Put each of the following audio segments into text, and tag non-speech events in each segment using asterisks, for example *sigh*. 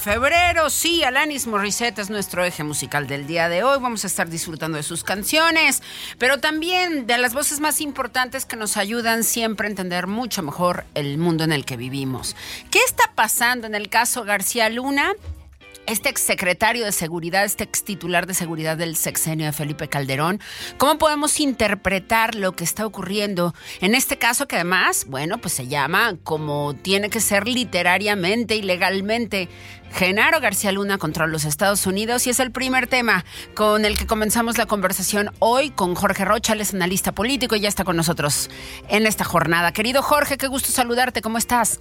Febrero. Sí, Alanis Morissette es nuestro eje musical del día de hoy. Vamos a estar disfrutando de sus canciones, pero también de las voces más importantes que nos ayudan siempre a entender mucho mejor el mundo en el que vivimos. ¿Qué está pasando en el caso García Luna? Este exsecretario de seguridad, este ex titular de seguridad del sexenio de Felipe Calderón, ¿cómo podemos interpretar lo que está ocurriendo en este caso que además, bueno, pues se llama como tiene que ser literariamente y legalmente Genaro García Luna contra los Estados Unidos y es el primer tema con el que comenzamos la conversación hoy con Jorge Rocha, él es analista político y ya está con nosotros en esta jornada. Querido Jorge, qué gusto saludarte, ¿cómo estás?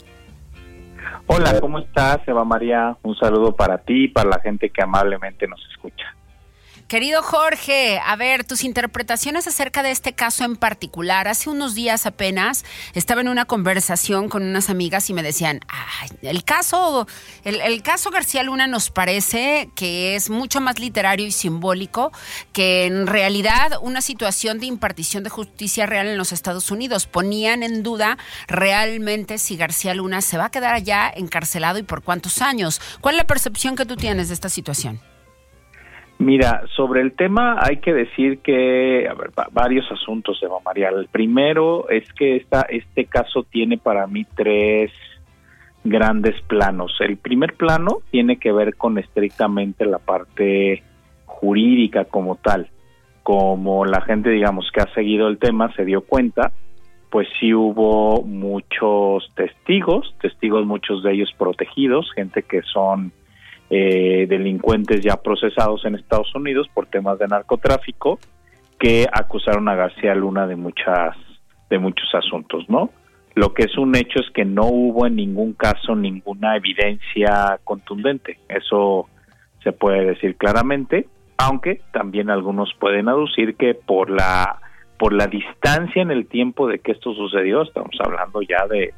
Hola, ¿cómo estás, Eva María? Un saludo para ti y para la gente que amablemente nos escucha. Querido Jorge, a ver, tus interpretaciones acerca de este caso en particular. Hace unos días apenas estaba en una conversación con unas amigas y me decían, el caso, el, caso García Luna nos parece que es mucho más literario y simbólico que en realidad una situación de impartición de justicia real en los Estados Unidos. Ponían en duda realmente si García Luna se va a quedar allá encarcelado y por cuántos años. ¿Cuál es la percepción que tú tienes de esta situación? Mira, sobre el tema hay que decir que a ver, varios asuntos, Eva María. El primero es que esta, este caso tiene para mí tres grandes planos. El primer plano tiene que ver con estrictamente la parte jurídica como tal. Como la gente, digamos, que ha seguido el tema se dio cuenta, pues sí hubo muchos testigos, testigos muchos de ellos protegidos, gente que son eh, delincuentes ya procesados en Estados Unidos por temas de narcotráfico que acusaron a García Luna de muchas de muchos asuntos, ¿no? Lo que es un hecho es que no hubo en ningún caso ninguna evidencia contundente. Eso se puede decir claramente, aunque también algunos pueden aducir que por la por la distancia en el tiempo de que esto sucedió, estamos hablando ya de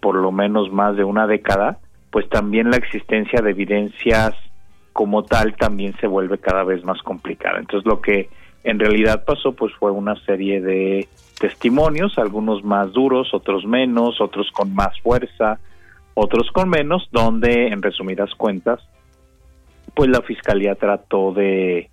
por lo menos más de una década, pues también la existencia de evidencias como tal también se vuelve cada vez más complicada. Entonces lo que en realidad pasó pues fue una serie de testimonios, algunos más duros, otros menos, otros con más fuerza, otros con menos, donde en resumidas cuentas pues la fiscalía trató de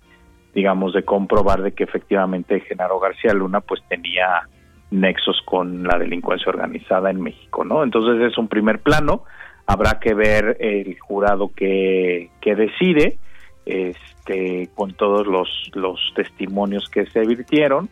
digamos de comprobar de que efectivamente Genaro García Luna pues tenía nexos con la delincuencia organizada en México, ¿no? Entonces es un primer plano, habrá que ver el jurado que, que decide, este, con todos los, los testimonios que se virtieron,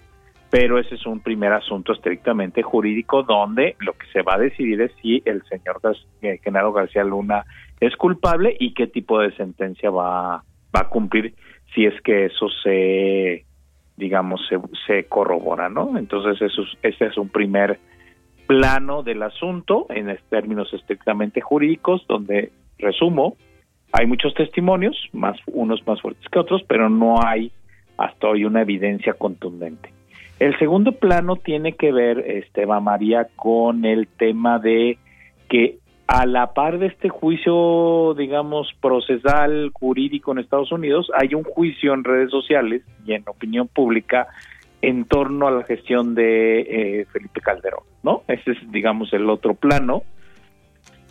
pero ese es un primer asunto estrictamente jurídico donde lo que se va a decidir es si el señor eh, Genaro García Luna es culpable y qué tipo de sentencia va, va a cumplir si es que eso se digamos, se, se corrobora, ¿no? Entonces, eso ese es un primer plano del asunto en términos estrictamente jurídicos, donde, resumo, hay muchos testimonios, más unos más fuertes que otros, pero no hay hasta hoy una evidencia contundente. El segundo plano tiene que ver, Esteban María, con el tema de que a la par de este juicio, digamos, procesal jurídico en Estados Unidos, hay un juicio en redes sociales y en opinión pública en torno a la gestión de eh, Felipe Calderón, ¿no? Ese es, digamos, el otro plano.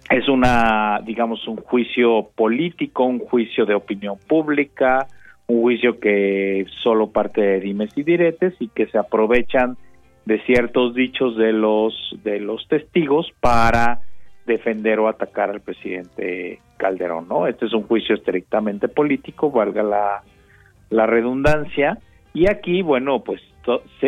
Es una, digamos, un juicio político, un juicio de opinión pública, un juicio que solo parte de dimes y diretes y que se aprovechan de ciertos dichos de los de los testigos para defender o atacar al presidente Calderón, ¿no? Este es un juicio estrictamente político, valga la, la redundancia, y aquí, bueno, pues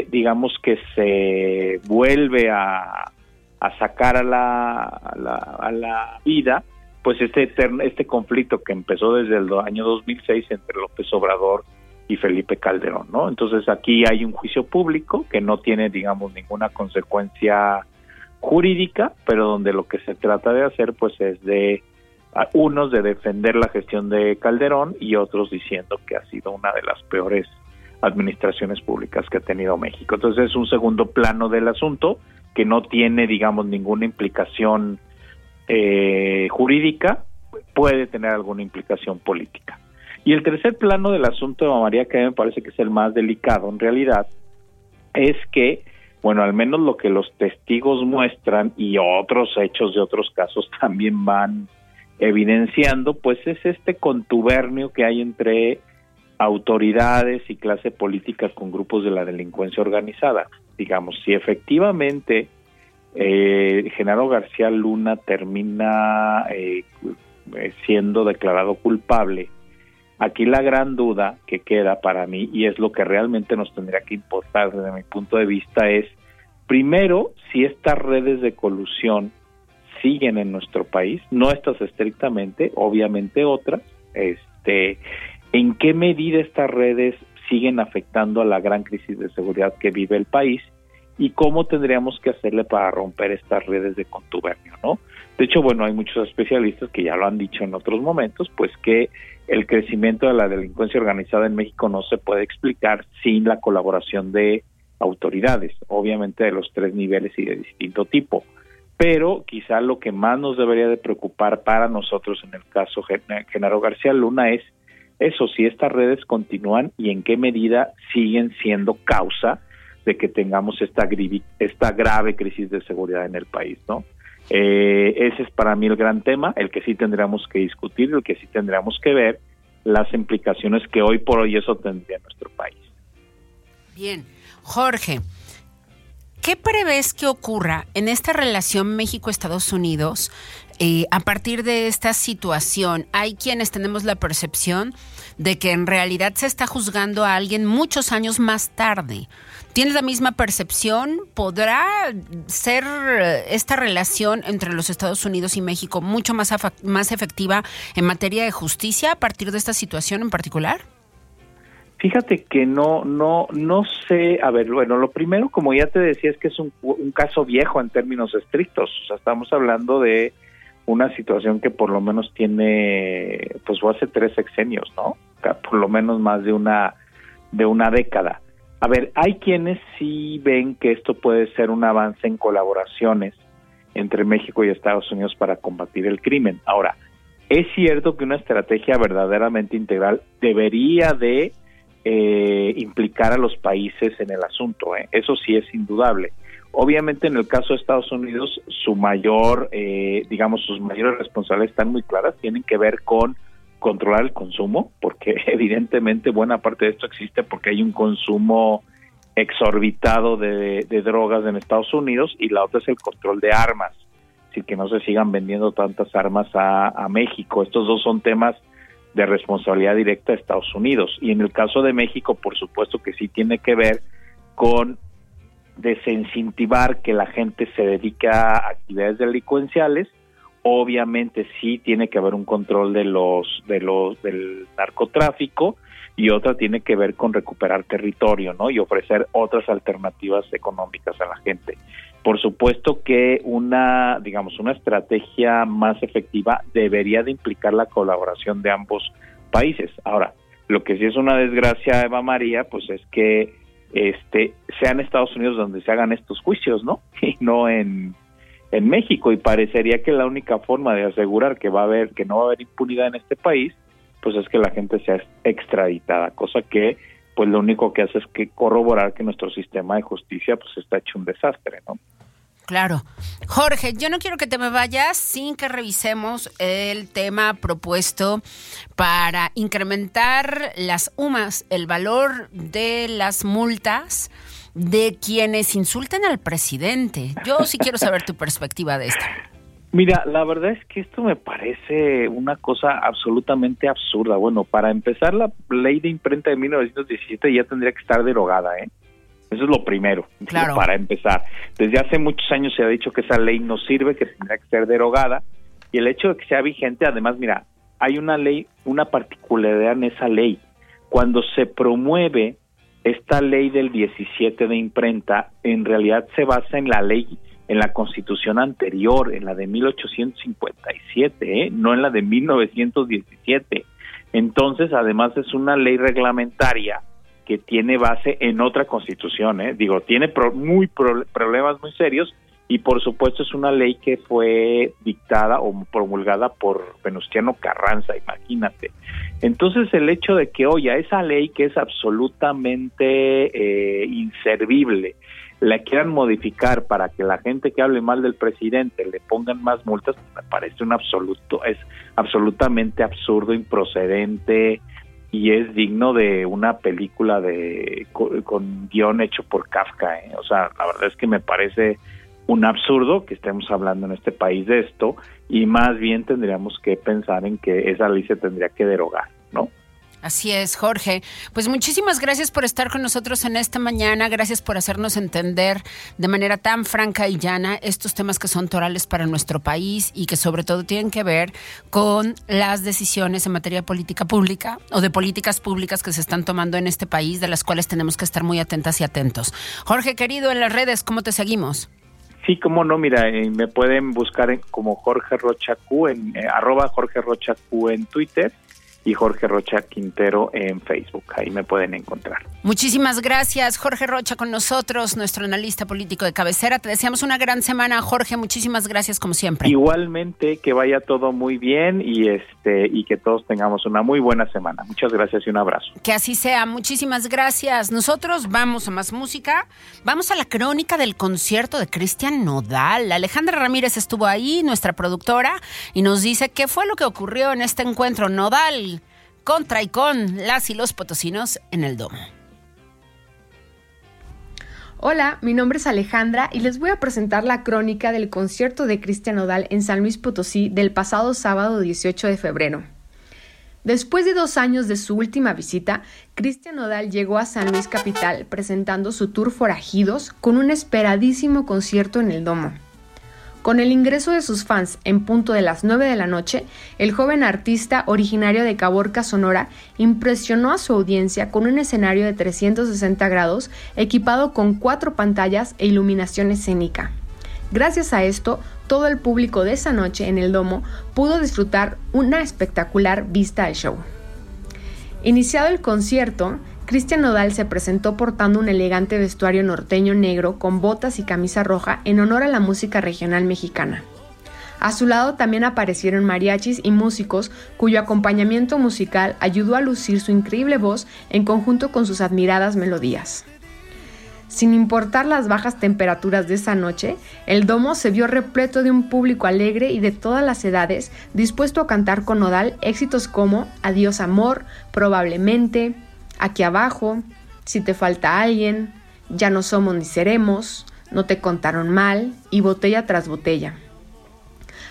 digamos que se vuelve a, a sacar a la, a la, vida, pues este, este conflicto que empezó desde el año 2006 entre López Obrador y Felipe Calderón, ¿no? Entonces aquí hay un juicio público que no tiene, digamos, ninguna consecuencia jurídica, pero donde lo que se trata de hacer pues es de unos de defender la gestión de Calderón y otros diciendo que ha sido una de las peores administraciones públicas que ha tenido México. Entonces es un segundo plano del asunto que no tiene, digamos, ninguna implicación eh, jurídica, puede tener alguna implicación política. Y el tercer plano del asunto de María, que a mí me parece que es el más delicado en realidad, es que bueno, al menos lo que los testigos muestran y otros hechos de otros casos también van evidenciando, pues es este contubernio que hay entre autoridades y clase política con grupos de la delincuencia organizada. Digamos, si efectivamente eh, Genaro García Luna termina eh, siendo declarado culpable, aquí la gran duda que queda para mí, y es lo que realmente nos tendría que importar desde mi punto de vista, es primero si estas redes de colusión siguen en nuestro país, no estas estrictamente, obviamente otras, este, en qué medida estas redes siguen afectando a la gran crisis de seguridad que vive el país y cómo tendríamos que hacerle para romper estas redes de contubernio, ¿no? De hecho, bueno, hay muchos especialistas que ya lo han dicho en otros momentos, pues que el crecimiento de la delincuencia organizada en México no se puede explicar sin la colaboración de autoridades, obviamente de los tres niveles y de distinto tipo. Pero quizá lo que más nos debería de preocupar para nosotros en el caso Genaro García Luna es eso, si estas redes continúan y en qué medida siguen siendo causa de que tengamos esta, grave crisis de seguridad en el país, ¿no? Eh, ese es para mí el gran tema, el que sí tendríamos que discutir, el que sí tendríamos que ver las implicaciones que hoy por hoy eso tendría en nuestro país. Bien, Jorge, ¿qué prevés que ocurra en esta relación México-Estados Unidos eh, a partir de esta situación? Hay quienes tenemos la percepción de que en realidad se está juzgando a alguien muchos años más tarde. ¿Tienes la misma percepción? ¿Podrá ser eh, esta relación entre los Estados Unidos y México mucho más, más efectiva en materia de justicia a partir de esta situación en particular? Fíjate que no, no, no sé. A ver, bueno, lo primero, como ya te decía, es que es un, un caso viejo en términos estrictos. O sea, estamos hablando de una situación que por lo menos tiene, pues hace tres sexenios, ¿no? Por lo menos más de una, de una década. A ver, hay quienes sí ven que esto puede ser un avance en colaboraciones entre México y Estados Unidos para combatir el crimen. Ahora, es cierto que una estrategia verdaderamente integral debería de eh, implicar a los países en el asunto, ¿eh? eso sí es indudable. Obviamente en el caso de Estados Unidos, su mayor, eh, digamos, sus mayores responsabilidades están muy claras, tienen que ver con controlar el consumo, porque *laughs* evidentemente buena parte de esto existe porque hay un consumo exorbitado de, drogas en Estados Unidos y la otra es el control de armas, así que no se sigan vendiendo tantas armas a México. Estos dos son temas de responsabilidad directa de Estados Unidos y en el caso de México, por supuesto que sí tiene que ver con desincentivar que la gente se dedique a actividades delincuenciales obviamente sí tiene que haber un control de los de los del narcotráfico y otra tiene que ver con recuperar territorio, ¿no? Y ofrecer otras alternativas económicas a la gente. Por supuesto que una, digamos, una estrategia más efectiva debería de implicar la colaboración de ambos países. Ahora, lo que sí es una desgracia, Eva María, pues es que este sea en Estados Unidos donde se hagan estos juicios, ¿no? *laughs* Y no en en México y parecería que la única forma de asegurar que va a haber que no va a haber impunidad en este país pues es que la gente sea extraditada cosa que pues lo único que hace es que corroborar que nuestro sistema de justicia pues está hecho un desastre no Claro. Jorge, yo no quiero que te me vayas sin que revisemos el tema propuesto para incrementar las UMAS, el valor de las multas de quienes insultan al presidente. Yo sí quiero saber tu perspectiva de esto. Mira, la verdad es que esto me parece una cosa absolutamente absurda. Bueno, para empezar, la ley de imprenta de 1917 ya tendría que estar derogada, ¿eh? Eso es lo primero, claro. para empezar. Desde hace muchos años se ha dicho que esa ley no sirve, que tendría que ser derogada, y el hecho de que sea vigente, además, mira, hay una ley, una particularidad en esa ley. Cuando se promueve esta ley del 17 de imprenta en realidad se basa en la ley, en la constitución anterior, en la de 1857, ¿eh? no en la de 1917. Entonces, además es una ley reglamentaria que tiene base en otra constitución, ¿eh? digo, tiene muy problemas muy serios y por supuesto es una ley que fue dictada o promulgada por Venustiano Carranza, imagínate. Entonces el hecho de que hoy a esa ley que es absolutamente eh, inservible, la quieran modificar para que la gente que hable mal del presidente le pongan más multas, me parece un absoluto, es absolutamente absurdo, improcedente y es digno de una película de con, guion hecho por Kafka. ¿eh? O sea, la verdad es que me parece un absurdo que estemos hablando en este país de esto y más bien tendríamos que pensar en que esa ley se tendría que derogar. Así es, Jorge. Pues muchísimas gracias por estar con nosotros en esta mañana. Gracias por hacernos entender de manera tan franca y llana estos temas que son torales para nuestro país y que sobre todo tienen que ver con las decisiones en materia de política pública o de políticas públicas que se están tomando en este país, de las cuales tenemos que estar muy atentas y atentos. Jorge, querido, en las redes, ¿cómo te seguimos? Sí, cómo no, mira, eh, me pueden buscar como Jorge Rocha en eh, Jorge Rocha Q en Twitter y Jorge Rocha Quintero en Facebook. Ahí me pueden encontrar. Muchísimas gracias, Jorge Rocha, con nosotros, nuestro analista político de cabecera. Te deseamos una gran semana, Jorge. Muchísimas gracias, como siempre. Igualmente, que vaya todo muy bien y este y que todos tengamos una muy buena semana. Muchas gracias y un abrazo. Que así sea. Muchísimas gracias. Nosotros vamos a más música. Vamos a la crónica del concierto de Cristian Nodal. Alejandra Ramírez estuvo ahí, nuestra productora, y nos dice qué fue lo que ocurrió en este encuentro. Nodal contra y con las y los potosinos en el domo. Hola, mi nombre es Alejandra y les voy a presentar la crónica del concierto de Cristian Odal en San Luis Potosí del pasado sábado 18 de febrero. Después de dos años de su última visita, Cristian Odal llegó a San Luis Capital presentando su tour Forajidos con un esperadísimo concierto en el Domo. Con el ingreso de sus fans en punto de las 9 de la noche, el joven artista originario de Caborca, Sonora, impresionó a su audiencia con un escenario de 360 grados equipado con cuatro pantallas e iluminación escénica. Gracias a esto, todo el público de esa noche en el domo pudo disfrutar una espectacular vista al show. Iniciado el concierto, Cristian Nodal se presentó portando un elegante vestuario norteño negro con botas y camisa roja en honor a la música regional mexicana. A su lado también aparecieron mariachis y músicos cuyo acompañamiento musical ayudó a lucir su increíble voz en conjunto con sus admiradas melodías. Sin importar las bajas temperaturas de esa noche, el domo se vio repleto de un público alegre y de todas las edades dispuesto a cantar con Nodal éxitos como Adiós amor, probablemente, aquí abajo, si te falta alguien, Ya no somos ni seremos, no te contaron mal y botella tras botella.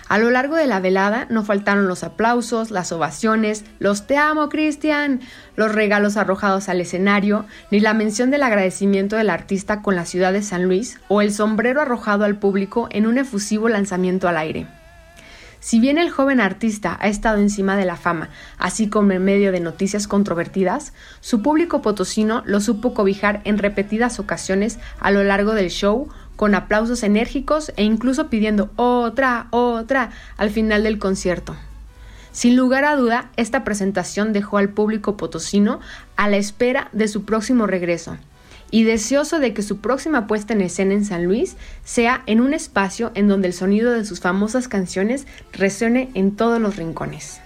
A lo largo de la velada no faltaron los aplausos, las ovaciones, los te amo Cristian, los regalos arrojados al escenario, ni la mención del agradecimiento del artista con la ciudad de San Luis o el sombrero arrojado al público en un efusivo lanzamiento al aire. Si bien el joven artista ha estado encima de la fama, así como en medio de noticias controvertidas, su público potosino lo supo cobijar en repetidas ocasiones a lo largo del show con aplausos enérgicos e incluso pidiendo otra, otra al final del concierto. Sin lugar a duda, esta presentación dejó al público potosino a la espera de su próximo regreso y deseoso de que su próxima puesta en escena en San Luis sea en un espacio en donde el sonido de sus famosas canciones resuene en todos los rincones.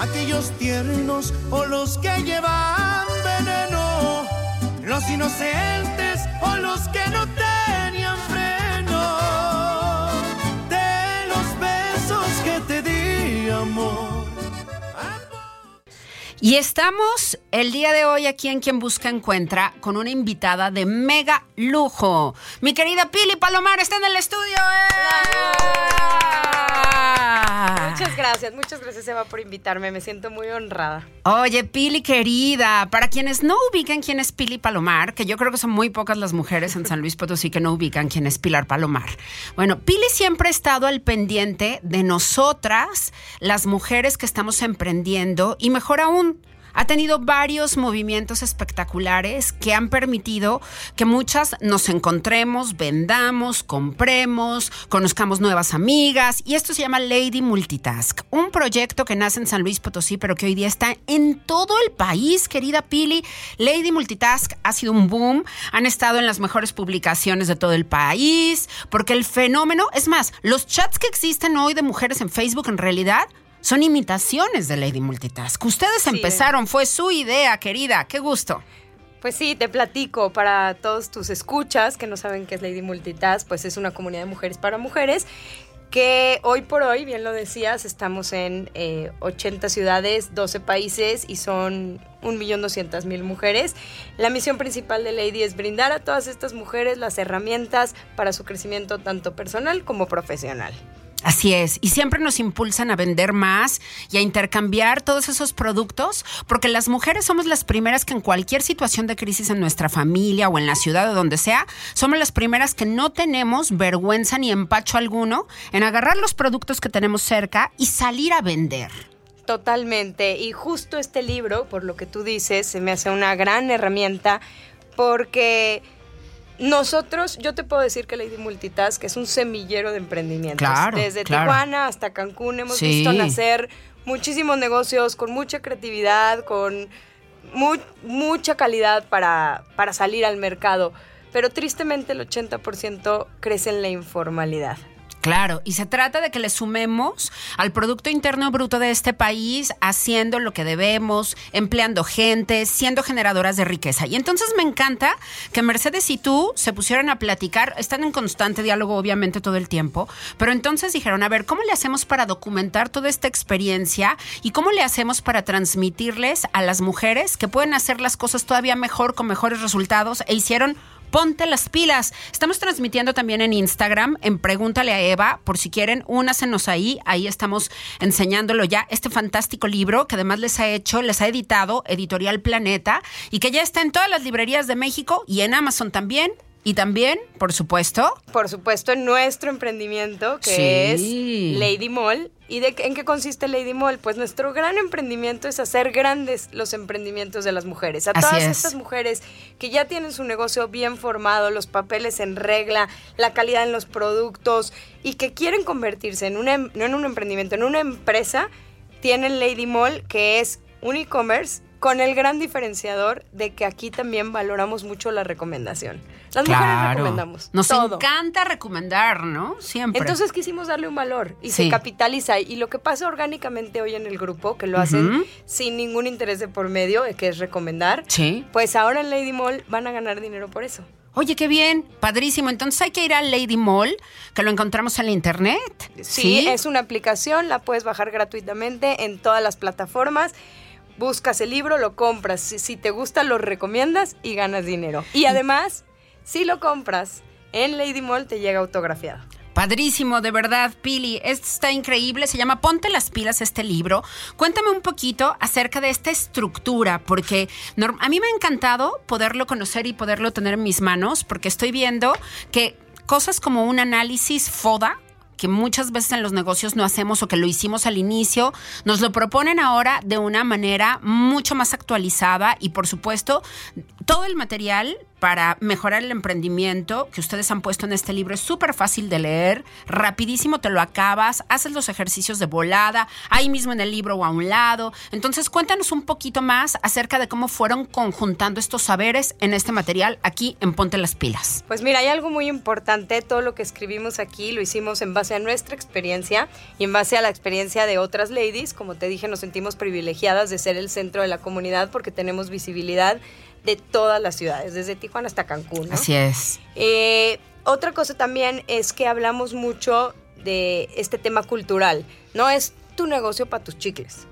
aquellos tiernos o los que llevan veneno, los inocentes o los que Y estamos el día de hoy aquí en Quien Busca Encuentra con una invitada de mega lujo. Mi querida Pili Palomar está en el estudio. Muchas gracias, muchas gracias Eva por invitarme, me siento muy honrada. Oye, Pili querida, para quienes no ubican quién es Pili Palomar, que yo creo que son muy pocas las mujeres en San Luis Potosí que no ubican quién es Pilar Palomar. Bueno, Pili siempre ha estado al pendiente de nosotras, las mujeres que estamos emprendiendo y mejor aún, ha tenido varios movimientos espectaculares que han permitido que muchas nos encontremos, vendamos, compremos, conozcamos nuevas amigas. Y esto se llama Lady Multitask, un proyecto que nace en San Luis Potosí, pero que hoy día está en todo el país, querida Pili. Lady Multitask ha sido un boom, han estado en las mejores publicaciones de todo el país, porque el fenómeno, es más, los chats que existen hoy de mujeres en Facebook en realidad son imitaciones de Lady Multitask. Ustedes empezaron, fue su idea, querida. Qué gusto. Pues sí, te platico para todos tus escuchas que no saben qué es Lady Multitask, pues es una comunidad de mujeres para mujeres que hoy por hoy, bien lo decías, estamos en 80 eh, ciudades, 12 países y son 1.200.000 mujeres. La misión principal de Lady es brindar a todas estas mujeres las herramientas para su crecimiento tanto personal como profesional. Así es, y siempre nos impulsan a vender más y a intercambiar todos esos productos, porque las mujeres somos las primeras que en cualquier situación de crisis en nuestra familia o en la ciudad o donde sea, somos las primeras que no tenemos vergüenza ni empacho alguno en agarrar los productos que tenemos cerca y salir a vender. Totalmente, y justo este libro, por lo que tú dices, se me hace una gran herramienta porque nosotros, yo te puedo decir que Lady Multitask es un semillero de emprendimientos. Desde Tijuana hasta Cancún hemos visto nacer muchísimos negocios con mucha creatividad, con mucha calidad para, para salir al mercado. Pero tristemente el 80% crece en la informalidad. Claro, y se trata de que le sumemos al Producto Interno Bruto de este país haciendo lo que debemos, empleando gente, siendo generadoras de riqueza. Y entonces me encanta que Mercedes y tú se pusieran a platicar, están en constante diálogo obviamente todo el tiempo, pero entonces dijeron, a ver, ¿cómo le hacemos para documentar toda esta experiencia y cómo le hacemos para transmitirles a las mujeres que pueden hacer las cosas todavía mejor, con mejores resultados? E hicieron ponte las pilas. Estamos transmitiendo también en Instagram, en Pregúntale a Eva, por si quieren, únasenos ahí. Ahí estamos enseñándolo ya, este fantástico libro que además les ha hecho, les ha editado Editorial Planeta y que ya está en todas las librerías de México y en Amazon también. Y también, por supuesto. Por supuesto, en nuestro emprendimiento, que es Lady Mall. ¿Y de, en qué consiste Lady Mall? Pues nuestro gran emprendimiento es hacer grandes los emprendimientos de las mujeres. A todas estas mujeres que ya tienen su negocio bien formado, los papeles en regla, la calidad en los productos y que quieren convertirse en un, em, no en un emprendimiento, en una empresa, tienen Lady Mall, que es un e-commerce con el gran diferenciador de que aquí también valoramos mucho la recomendación. Las mujeres recomendamos. Nos encanta recomendar, ¿no? Siempre. Entonces quisimos darle un valor y se capitaliza. Y lo que pasa orgánicamente hoy en el grupo, que lo hacen sin ningún interés de por medio, que es recomendar, pues ahora en Lady Mall van a ganar dinero por eso. Oye, qué bien, padrísimo. Entonces hay que ir al Lady Mall, que lo encontramos en la internet. Sí, es una aplicación, la puedes bajar gratuitamente en todas las plataformas. Buscas el libro, lo compras. Si, te gusta, lo recomiendas y ganas dinero. Y además, si lo compras en Lady Mall, te llega autografiado. Padrísimo, de verdad, Pili. Esto está increíble. Se llama Ponte las pilas este libro. Cuéntame un poquito acerca de esta estructura, porque a mí me ha encantado poderlo conocer y poderlo tener en mis manos, porque estoy viendo que cosas como un análisis FODA, que muchas veces en los negocios no hacemos o que lo hicimos al inicio, nos lo proponen ahora de una manera mucho más actualizada y por supuesto todo el material para mejorar el emprendimiento que ustedes han puesto en este libro es súper fácil de leer, rapidísimo te lo acabas, haces los ejercicios de volada, ahí mismo en el libro o a un lado. Entonces cuéntanos un poquito más acerca de cómo fueron conjuntando estos saberes en este material aquí en Ponte las Pilas. Pues mira, hay algo muy importante, todo lo que escribimos aquí lo hicimos en base a nuestra experiencia y en base a la experiencia de otras ladies. Como te dije, nos sentimos privilegiadas de ser el centro de la comunidad porque tenemos visibilidad de todas las ciudades, desde Tijuana hasta Cancún. Así es. Eh, otra cosa también es que hablamos mucho de este tema cultural. No es tu negocio para tus chicles.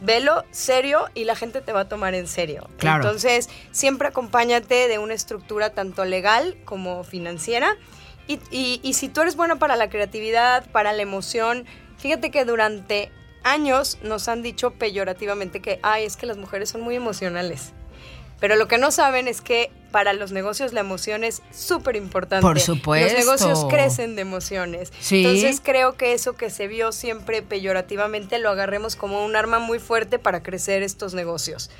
Velo serio y la gente te va a tomar en serio. Claro. Entonces, siempre acompáñate de una estructura tanto legal como financiera. Y, y si tú eres bueno para la creatividad, para la emoción, fíjate que durante años nos han dicho peyorativamente que, ay, es que las mujeres son muy emocionales. Pero lo que no saben es que para los negocios la emoción es súper importante. Por supuesto. Los negocios crecen de emociones. Entonces creo que eso que se vio siempre peyorativamente lo agarremos como un arma muy fuerte para crecer estos negocios.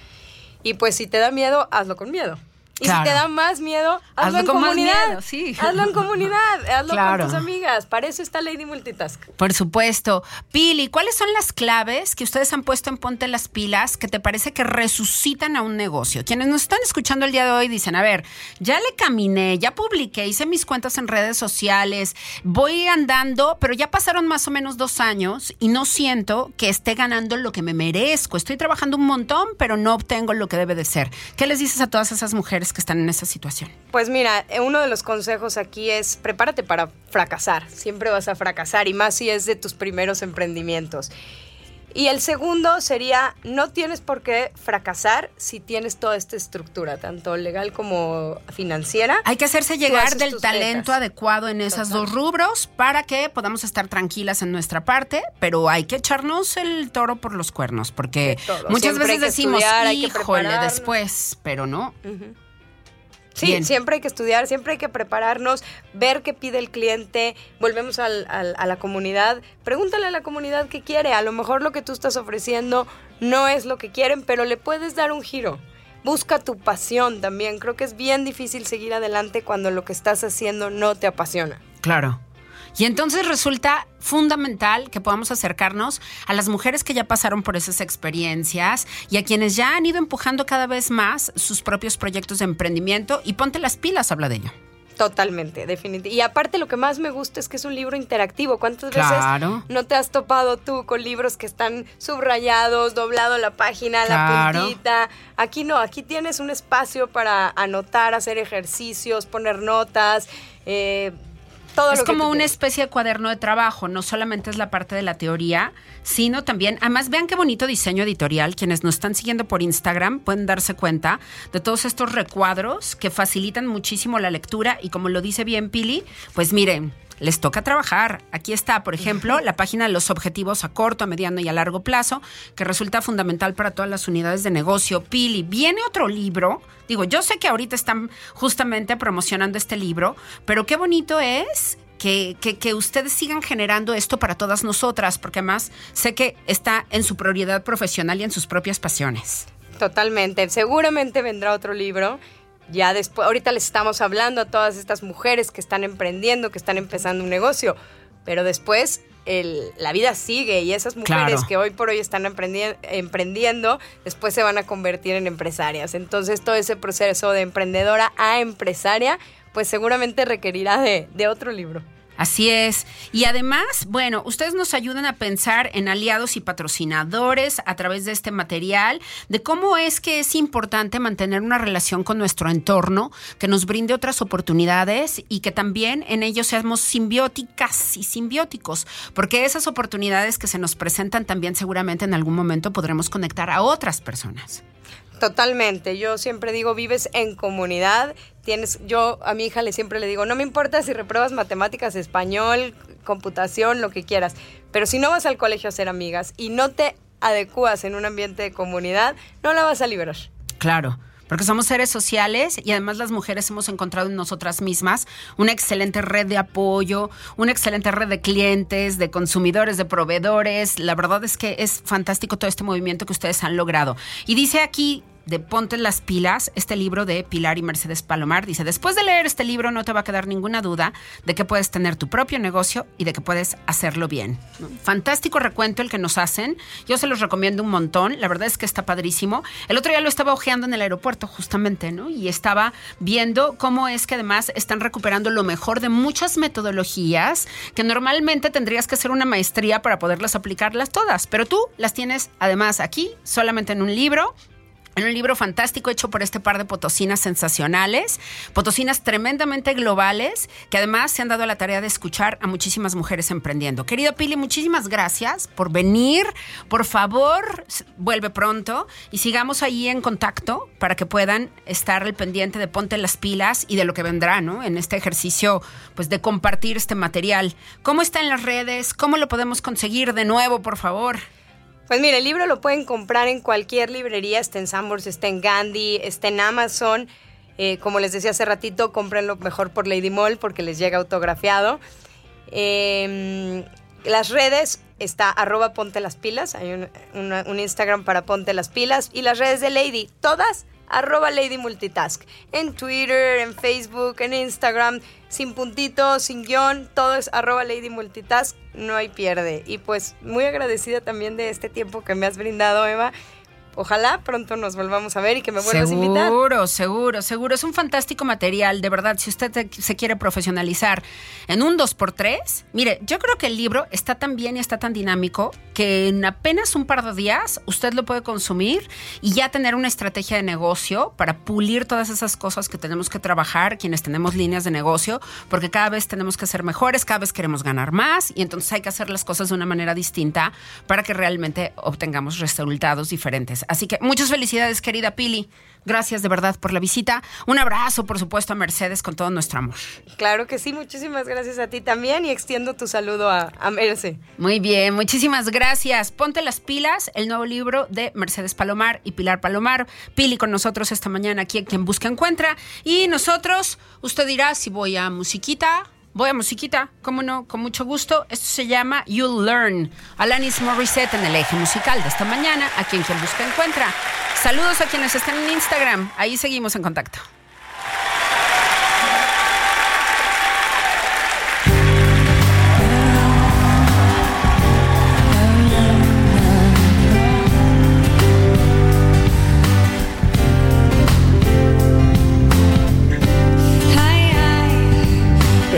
Y pues si te da miedo, hazlo con miedo. Y si te da más miedo, hazlo, en comunidad. sí. Hazlo en comunidad, *laughs* hazlo con tus amigas. Para eso está Lady Multitask. Por supuesto. Pili, ¿cuáles son las claves que ustedes han puesto en Ponte las Pilas que te parece que resucitan a un negocio? Quienes nos están escuchando el día de hoy dicen, a ver, ya le caminé, ya publiqué, hice mis cuentas en redes sociales, voy andando, pero ya pasaron más o menos dos años y no siento que esté ganando lo que me merezco. Estoy trabajando un montón, pero no obtengo lo que debe de ser. ¿Qué les dices a todas esas mujeres? Que están en esa situación? Pues mira, eh, uno de los consejos aquí es prepárate para fracasar. Siempre vas a fracasar y más si es de tus primeros emprendimientos. Y el segundo sería, no tienes por qué fracasar si tienes toda esta estructura, tanto legal como financiera. Hay que hacerse llegar del talento adecuado en esos dos rubros para que podamos estar tranquilas en nuestra parte, pero hay que echarnos el toro por los cuernos, porque muchas veces decimos, híjole, después, pero no. Sí, siempre hay que estudiar, siempre hay que prepararnos, ver qué pide el cliente, volvemos a la comunidad, pregúntale a la comunidad qué quiere, a lo mejor lo que tú estás ofreciendo no es lo que quieren, pero le puedes dar un giro. Busca tu pasión también, creo que es bien difícil seguir adelante cuando lo que estás haciendo no te apasiona. Claro. Y entonces resulta fundamental que podamos acercarnos a las mujeres que ya pasaron por esas experiencias y a quienes ya han ido empujando cada vez más sus propios proyectos de emprendimiento y ponte las pilas, habla de ello. Totalmente, definitivamente. Y aparte lo que más me gusta es que es un libro interactivo. ¿Cuántas veces no te has topado tú con libros que están subrayados, doblado la página, la puntita? Aquí no, aquí tienes un espacio para anotar, hacer ejercicios, poner notas. Eh, es como una especie de cuaderno de trabajo, no solamente es la parte de la teoría, sino también, además vean qué bonito diseño editorial, quienes nos están siguiendo por Instagram pueden darse cuenta de todos estos recuadros que facilitan muchísimo la lectura y como lo dice bien Pili, pues miren, les toca trabajar. Aquí está, por ejemplo, la página de los objetivos a corto, a mediano y a largo plazo, que resulta fundamental para todas las unidades de negocio. Pili, viene otro libro. Digo, yo sé que ahorita están justamente promocionando este libro, pero qué bonito es que, que, ustedes sigan generando esto para todas nosotras, porque además sé que está en su prioridad profesional y en sus propias pasiones. Totalmente. Seguramente vendrá otro libro ya después, ahorita les estamos hablando a todas estas mujeres que están emprendiendo, que están empezando un negocio, pero después el, la vida sigue y esas mujeres que hoy por hoy están emprendiendo, después se van a convertir en empresarias. Entonces todo ese proceso de emprendedora a empresaria, pues seguramente requerirá de, de otro libro. Así es. Y además, bueno, ustedes nos ayudan a pensar en aliados y patrocinadores a través de este material, de cómo es que es importante mantener una relación con nuestro entorno, que nos brinde otras oportunidades y que también en ellos seamos simbióticas y simbióticos, porque esas oportunidades que se nos presentan también seguramente en algún momento podremos conectar a otras personas. Totalmente. Yo siempre digo, vives en comunidad. Tienes, yo a mi hija le siempre le digo, no me importa si repruebas matemáticas, español, computación, lo que quieras, pero si no vas al colegio a hacer amigas y no te adecuas en un ambiente de comunidad, no la vas a liberar. Claro porque somos seres sociales y además las mujeres hemos encontrado en nosotras mismas una excelente red de apoyo, una excelente red de clientes, de consumidores, de proveedores. La verdad es que es fantástico todo este movimiento que ustedes han logrado. Y dice aquí de Ponte las pilas, este libro de Pilar y Mercedes Palomar. Dice, después de leer este libro no te va a quedar ninguna duda de que puedes tener tu propio negocio y de que puedes hacerlo bien. Fantástico recuento el que nos hacen. Yo se los recomiendo un montón. La verdad es que está padrísimo. El otro día lo estaba ojeando en el aeropuerto justamente, ¿no? Y estaba viendo cómo es que además están recuperando lo mejor de muchas metodologías que normalmente tendrías que hacer una maestría para poderlas aplicarlas todas. Pero tú las tienes además aquí solamente en un libro en un libro fantástico hecho por este par de potosinas sensacionales, potosinas tremendamente globales, que además se han dado la tarea de escuchar a muchísimas mujeres emprendiendo. Querida Pili, muchísimas gracias por venir. Por favor, vuelve pronto y sigamos ahí en contacto para que puedan estar al pendiente de Ponte las pilas y de lo que vendrá, ¿no? En este ejercicio, pues de compartir este material. ¿Cómo está en las redes? ¿Cómo lo podemos conseguir de nuevo, por favor? Pues mire, el libro lo pueden comprar en cualquier librería, está en Sambors, está en Gandhi, está en Amazon. Eh, como les decía hace ratito, cómprenlo mejor por Lady Mall porque les llega autografiado. Em, las redes está arroba ponte las pilas, hay un, un, Instagram para ponte las pilas y las redes de Lady, todas arroba Lady Multitask. En Twitter, en Facebook, en Instagram, sin puntitos, sin guion, todo es arroba Lady Multitask, no hay pierde. Y pues muy agradecida también de este tiempo que me has brindado, Eva ojalá pronto nos volvamos a ver y que me vuelvas a invitar. Seguro, seguro, seguro. Es un fantástico material, de verdad. Si usted se quiere profesionalizar en un 2x3, mire, yo creo que el libro está tan bien y está tan dinámico que en apenas un par de días usted lo puede consumir y ya tener una estrategia de negocio para pulir todas esas cosas que tenemos que trabajar, quienes tenemos líneas de negocio, porque cada vez tenemos que ser mejores, cada vez queremos ganar más y entonces hay que hacer las cosas de una manera distinta para que realmente obtengamos resultados diferentes. Así que muchas felicidades, querida Pili. Gracias de verdad por la visita. Un abrazo, por supuesto, a Mercedes con todo nuestro amor. Claro que sí, muchísimas gracias a ti también y extiendo tu saludo a, a Merce. Muy bien, muchísimas gracias. Ponte las pilas, el nuevo libro de Mercedes Palomar y Pilar Palomar. Pili con nosotros esta mañana aquí en Quien Busca Encuentra. Y nosotros, usted dirá si voy a musiquita Voy a musiquita, cómo no, con mucho gusto. Esto se llama You'll Learn. Alanis Morissette en el eje musical de esta mañana, a quien quien busca encuentra. Saludos a quienes están en Instagram. Ahí seguimos en contacto.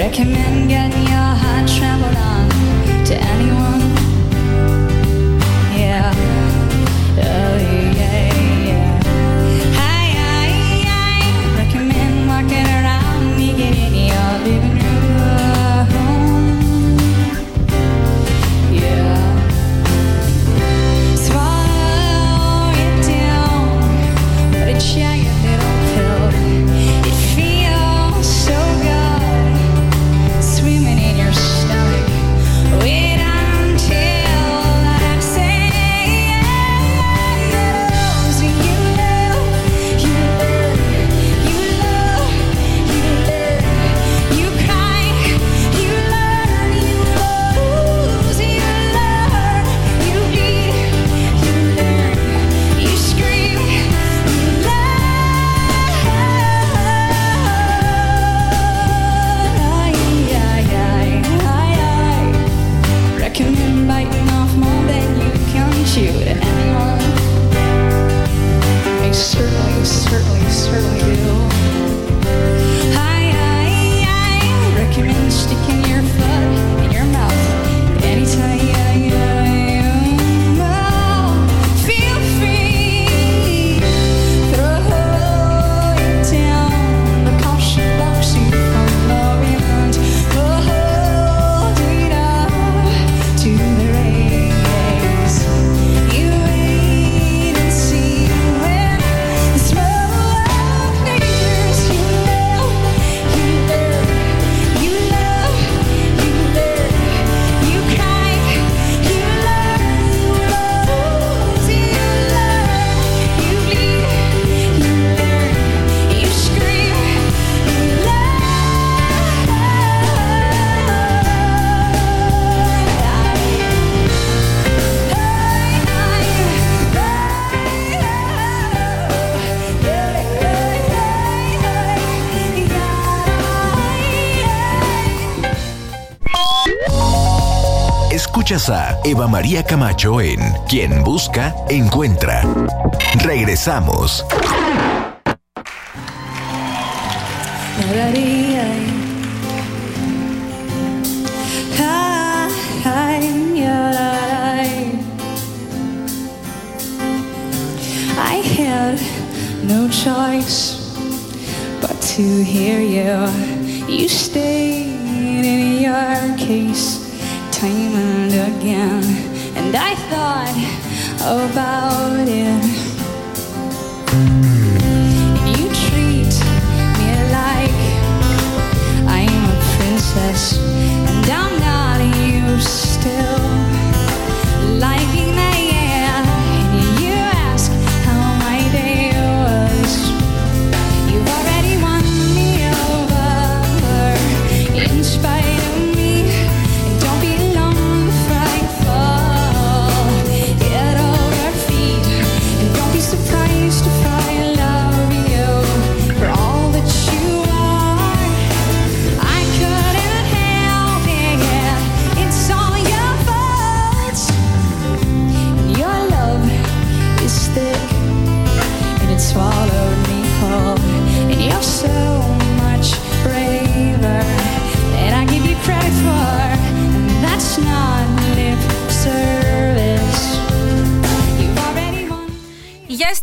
Check him in. Escuchas a Eva María Camacho en Quien Busca, Encuentra. Regresamos. I had no choice but to hear you. You stayed in your case time and again, and I thought about it.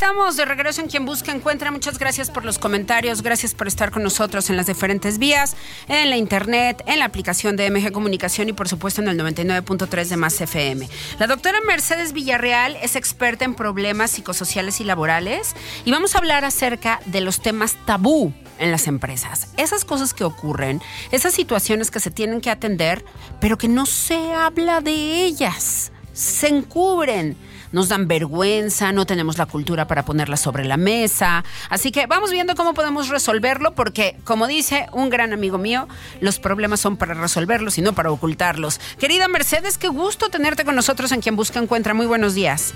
Estamos de regreso en Quien Busca Encuentra. Muchas gracias por los comentarios, gracias por estar con nosotros en las diferentes vías, en la internet, en la aplicación de MG Comunicación y por supuesto en el 99.3 de Más FM. La doctora Mercedes Villarreal es experta en problemas psicosociales y laborales y vamos a hablar acerca de los temas tabú en las empresas. Esas cosas que ocurren, esas situaciones que se tienen que atender, pero que no se habla de ellas, se encubren nos dan vergüenza, no tenemos la cultura para ponerlas sobre la mesa. Así que vamos viendo cómo podemos resolverlo, porque como dice un gran amigo mío, los problemas son para resolverlos y no para ocultarlos. Querida Mercedes, qué gusto tenerte con nosotros en Quien Busca Encuentra. Muy buenos días.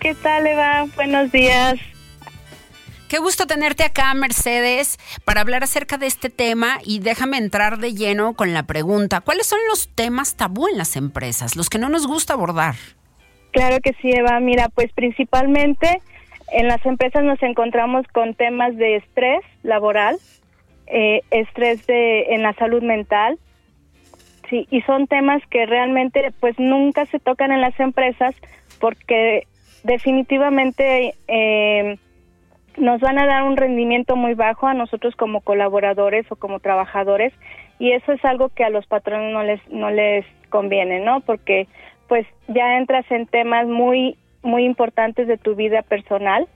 ¿Qué tal, Eva? Buenos días. Qué gusto tenerte acá, Mercedes, para hablar acerca de este tema y déjame entrar de lleno con la pregunta, ¿cuáles son los temas tabú en las empresas, los que no nos gusta abordar? Claro que sí, Eva. Mira, pues principalmente en las empresas nos encontramos con temas de estrés laboral, eh, estrés de, en la salud mental, sí, y son temas que realmente pues nunca se tocan en las empresas porque definitivamente eh, nos van a dar un rendimiento muy bajo a nosotros como colaboradores o como trabajadores y eso es algo que a los patrones no les no les conviene, ¿no? Porque pues ya entras en temas muy muy importantes de tu vida personal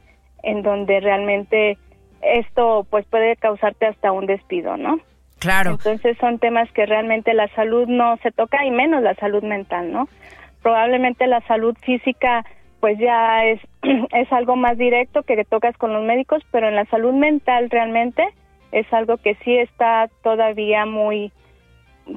en donde realmente esto pues puede causarte hasta un despido, ¿no? Claro. Entonces son temas que realmente la salud no se toca y menos la salud mental, ¿no? Probablemente la salud física pues ya es *clears throat* es algo más directo que tocas con los médicos, pero en la salud mental realmente es algo que sí está todavía muy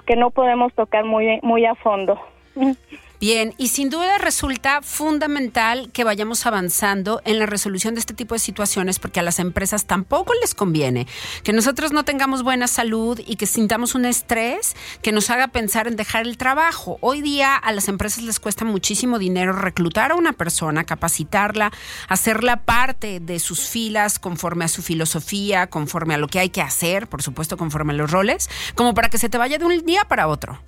que no podemos tocar muy muy a fondo. *laughs* Bien, y sin duda resulta fundamental que vayamos avanzando en la resolución de este tipo de situaciones porque a las empresas tampoco les conviene que nosotros no tengamos buena salud y que sintamos un estrés que nos haga pensar en dejar el trabajo. Hoy día a las empresas les cuesta muchísimo dinero reclutar a una persona, capacitarla, hacerla parte de sus filas conforme a su filosofía, conforme a lo que hay que hacer, por supuesto conforme a los roles, como para que se te vaya de un día para otro.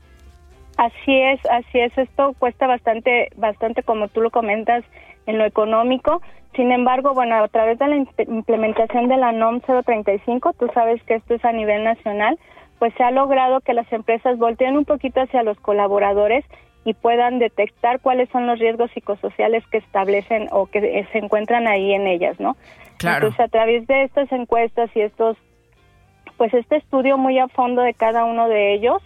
Así es, así es. Esto cuesta bastante, bastante, como tú lo comentas, en lo económico. Sin embargo, bueno, a través de la implementación de la NOM 035, tú sabes que esto es a nivel nacional, pues se ha logrado que las empresas volteen un poquito hacia los colaboradores y puedan detectar cuáles son los riesgos psicosociales que establecen o que se encuentran ahí en ellas, ¿no? Claro. Entonces, a través de estas encuestas y estos, pues este estudio muy a fondo de cada uno de ellos,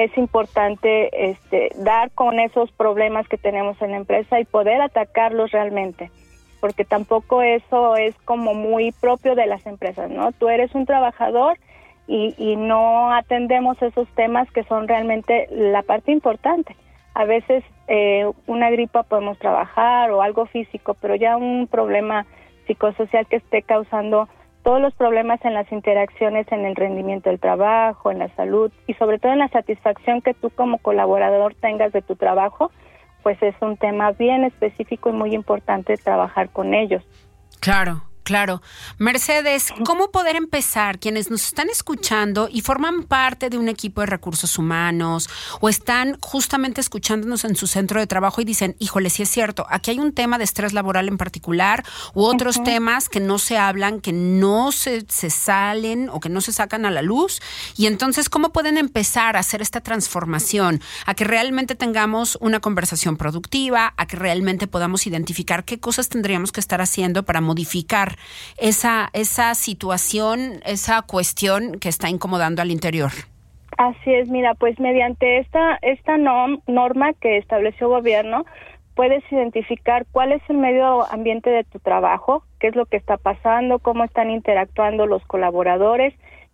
es importante este, dar con esos problemas que tenemos en la empresa y poder atacarlos realmente, porque tampoco eso es como muy propio de las empresas, ¿no? Tú eres un trabajador y, y no atendemos esos temas que son realmente la parte importante. A veces eh, una gripa podemos trabajar o algo físico, pero ya un problema psicosocial que esté causando todos los problemas en las interacciones en el rendimiento del trabajo, en la salud y sobre todo en la satisfacción que tú como colaborador tengas de tu trabajo, pues es un tema bien específico y muy importante trabajar con ellos. Claro, Claro. Mercedes, ¿cómo poder empezar quienes nos están escuchando y forman parte de un equipo de recursos humanos o están justamente escuchándonos en su centro de trabajo y dicen, híjole, sí es cierto, aquí hay un tema de estrés laboral en particular u otros temas que no se hablan, que no se, se salen o que no se sacan a la luz? Y entonces, ¿cómo pueden empezar a hacer esta transformación? A que realmente tengamos una conversación productiva, a que realmente podamos identificar qué cosas tendríamos que estar haciendo para modificar esa, esa situación, esa cuestión que está incomodando al interior. Así es, mira, pues mediante esta, esta norma que estableció gobierno, puedes identificar cuál es el medio ambiente de tu trabajo, qué es lo que está pasando, cómo están interactuando los colaboradores,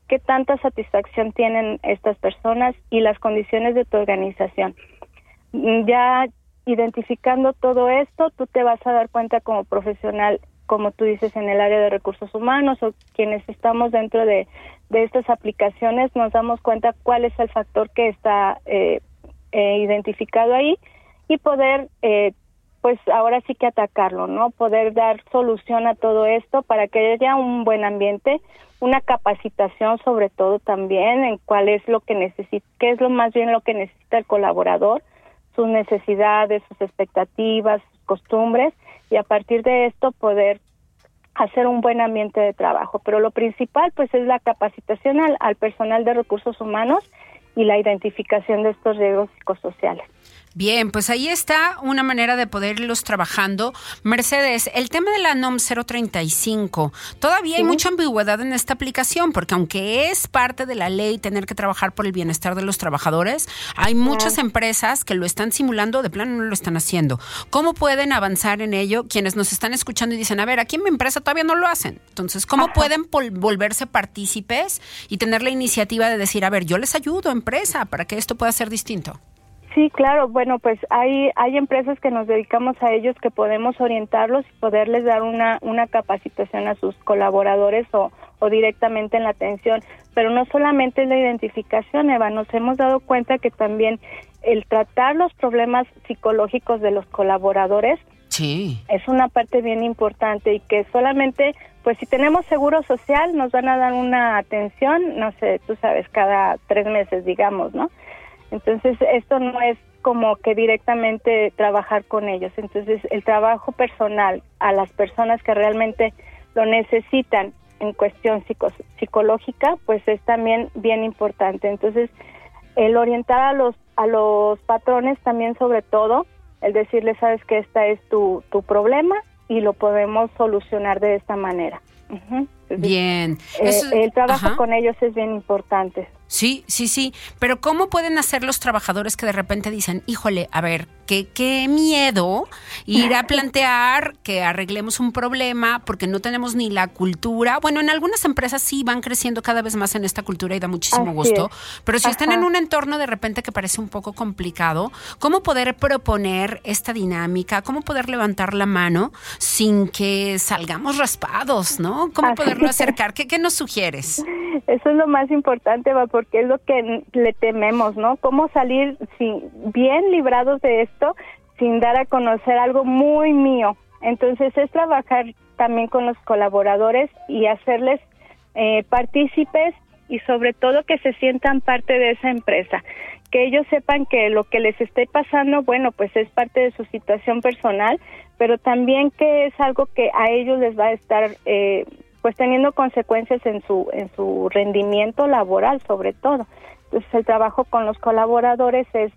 qué tanta satisfacción tienen estas personas y las condiciones de tu organización. Ya identificando todo esto, tú te vas a dar cuenta como profesional como tú dices, en el área de recursos humanos o quienes estamos dentro de, estas aplicaciones, nos damos cuenta cuál es el factor que está eh, eh, identificado ahí y poder, eh, pues ahora sí que atacarlo, ¿no? Poder dar solución a todo esto para que haya un buen ambiente, una capacitación sobre todo también en cuál es lo que necesita, qué es lo más bien lo que necesita el colaborador, sus necesidades, sus expectativas, sus costumbres y a partir de esto poder hacer un buen ambiente de trabajo. Pero lo principal pues es la capacitación al, al personal de recursos humanos y la identificación de estos riesgos psicosociales. Bien, pues ahí está una manera de poder irlos trabajando. Mercedes, el tema de la NOM 035, todavía hay mucha ambigüedad en esta aplicación, porque aunque es parte de la ley tener que trabajar por el bienestar de los trabajadores, hay muchas empresas que lo están simulando, de plano no lo están haciendo. ¿Cómo pueden avanzar en ello quienes nos están escuchando y dicen, a ver, aquí en mi empresa todavía no lo hacen? Entonces, ¿cómo pueden volverse partícipes y tener la iniciativa de decir, a ver, yo les ayudo, empresa, para que esto pueda ser distinto? Sí, claro. Bueno, pues hay hay empresas que nos dedicamos a ellos que podemos orientarlos y poderles dar una una capacitación a sus colaboradores o, o directamente en la atención. Pero no solamente es la identificación, Eva. Nos hemos dado cuenta que también el tratar los problemas psicológicos de los colaboradores sí. es una parte bien importante y que solamente, pues si tenemos seguro social, nos van a dar una atención, no sé, tú sabes, cada tres meses, digamos, ¿no? Entonces, esto no es como que directamente trabajar con ellos. Entonces, el trabajo personal a las personas que realmente lo necesitan en cuestión psicológica, pues es también bien importante. Entonces, el orientar a los a los patrones también sobre todo, el decirles, sabes que esta es tu, tu problema y lo podemos solucionar de esta manera. bien. Eh, el trabajo con ellos es bien importante. Sí, sí, sí. Pero ¿cómo pueden hacer los trabajadores que de repente dicen, híjole, a ver, qué, qué miedo ir a plantear que arreglemos un problema porque no tenemos ni la cultura? Bueno, en algunas empresas sí van creciendo cada vez más en esta cultura y da muchísimo gusto. Pero si están en un entorno de repente que parece un poco complicado, ¿cómo poder proponer esta dinámica? ¿Cómo poder levantar la mano sin que salgamos raspados, ¿no? ¿Cómo poderlo acercar? ¿Qué, ¿Qué nos sugieres? Eso es lo más importante, va, porque es lo que le tememos, ¿no? Cómo salir sin, bien librados de esto sin dar a conocer algo muy mío. Entonces es trabajar también con los colaboradores y hacerles eh, partícipes y sobre todo que se sientan parte de esa empresa, que ellos sepan que lo que les esté pasando, bueno, pues es parte de su situación personal, pero también que es algo que a ellos les va a estar eh, pues teniendo consecuencias en su en su rendimiento laboral sobre todo. Entonces el trabajo con los colaboradores es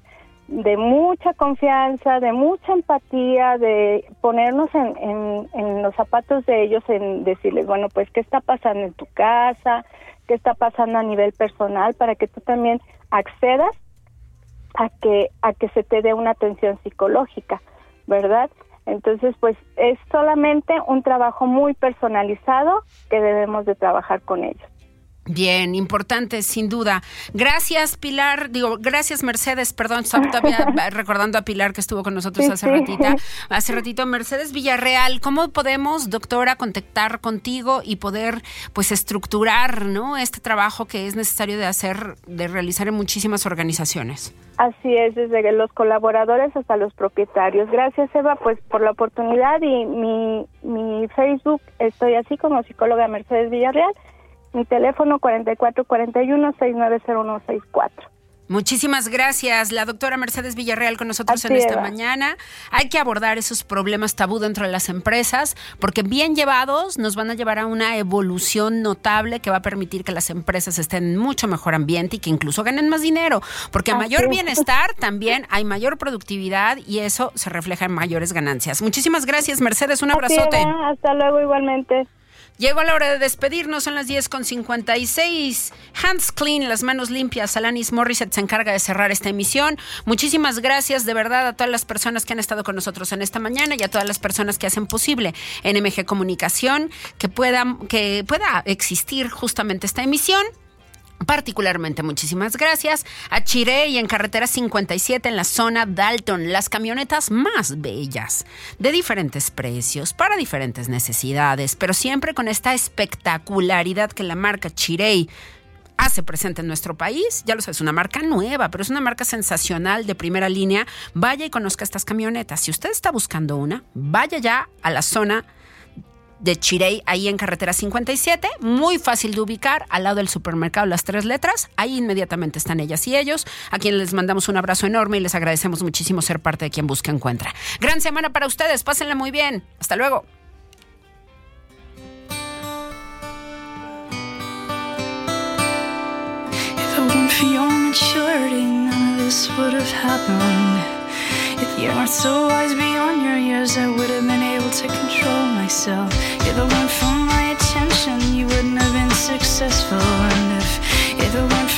de mucha confianza, de mucha empatía, de ponernos en, en, los zapatos de ellos, en decirles, bueno, pues, ¿qué está pasando en tu casa? ¿Qué está pasando a nivel personal? Para que tú también accedas a que, a que se te dé una atención psicológica, ¿verdad? Entonces, pues es solamente un trabajo muy personalizado que debemos de trabajar con ellos. Bien, importante, sin duda. Gracias, Pilar. Digo, gracias, Mercedes. Perdón, estaba todavía *laughs* recordando a Pilar que estuvo con nosotros Sí, hace sí. ratita. *laughs* Hace ratito, Mercedes Villarreal, ¿cómo podemos, doctora, contactar contigo y poder, pues, estructurar, ¿no? Este trabajo que es necesario de hacer, de realizar en muchísimas organizaciones. Así es, desde los colaboradores hasta los propietarios. Gracias, Eva, pues por la oportunidad y mi, mi Facebook, estoy así como psicóloga Mercedes Villarreal, mi teléfono 4441-690164. Muchísimas gracias, la doctora Mercedes Villarreal con nosotros en esta es. mañana. Hay que abordar esos problemas tabú dentro de las empresas, porque bien llevados nos van a llevar a una evolución notable que va a permitir que las empresas estén en mucho mejor ambiente y que incluso ganen más dinero, porque a mayor es. bienestar también hay mayor productividad y eso se refleja en mayores ganancias. Muchísimas gracias, Mercedes, un abrazote. Hasta luego igualmente. Llegó la hora de despedirnos, son las 10 con 56. Hands clean, las manos limpias. Alanis Morissette se encarga de cerrar esta emisión. Muchísimas gracias de verdad a todas las personas que han estado con nosotros en esta mañana y a todas las personas que hacen posible en MG Comunicación que pueda, que pueda existir justamente esta emisión. Particularmente muchísimas gracias a Chirey en carretera 57 en la zona Dalton, las camionetas más bellas, de diferentes precios, para diferentes necesidades, pero siempre con esta espectacularidad que la marca Chirey hace presente en nuestro país. Ya lo sabes, es una marca nueva, pero es una marca sensacional de primera línea. Vaya y conozca estas camionetas. Si usted está buscando una, vaya ya a la zona de Chirey, ahí en carretera 57, muy fácil de ubicar, al lado del supermercado Las Tres Letras, ahí inmediatamente están ellas y ellos, a quienes les mandamos un abrazo enorme y les agradecemos muchísimo ser parte de quien busca encuentra. Gran semana para ustedes, pásenla muy bien, hasta luego. If you weren't so wise beyond your years, I would have been able to control myself. If it weren't for my attention, you wouldn't have been successful. And if, if it weren't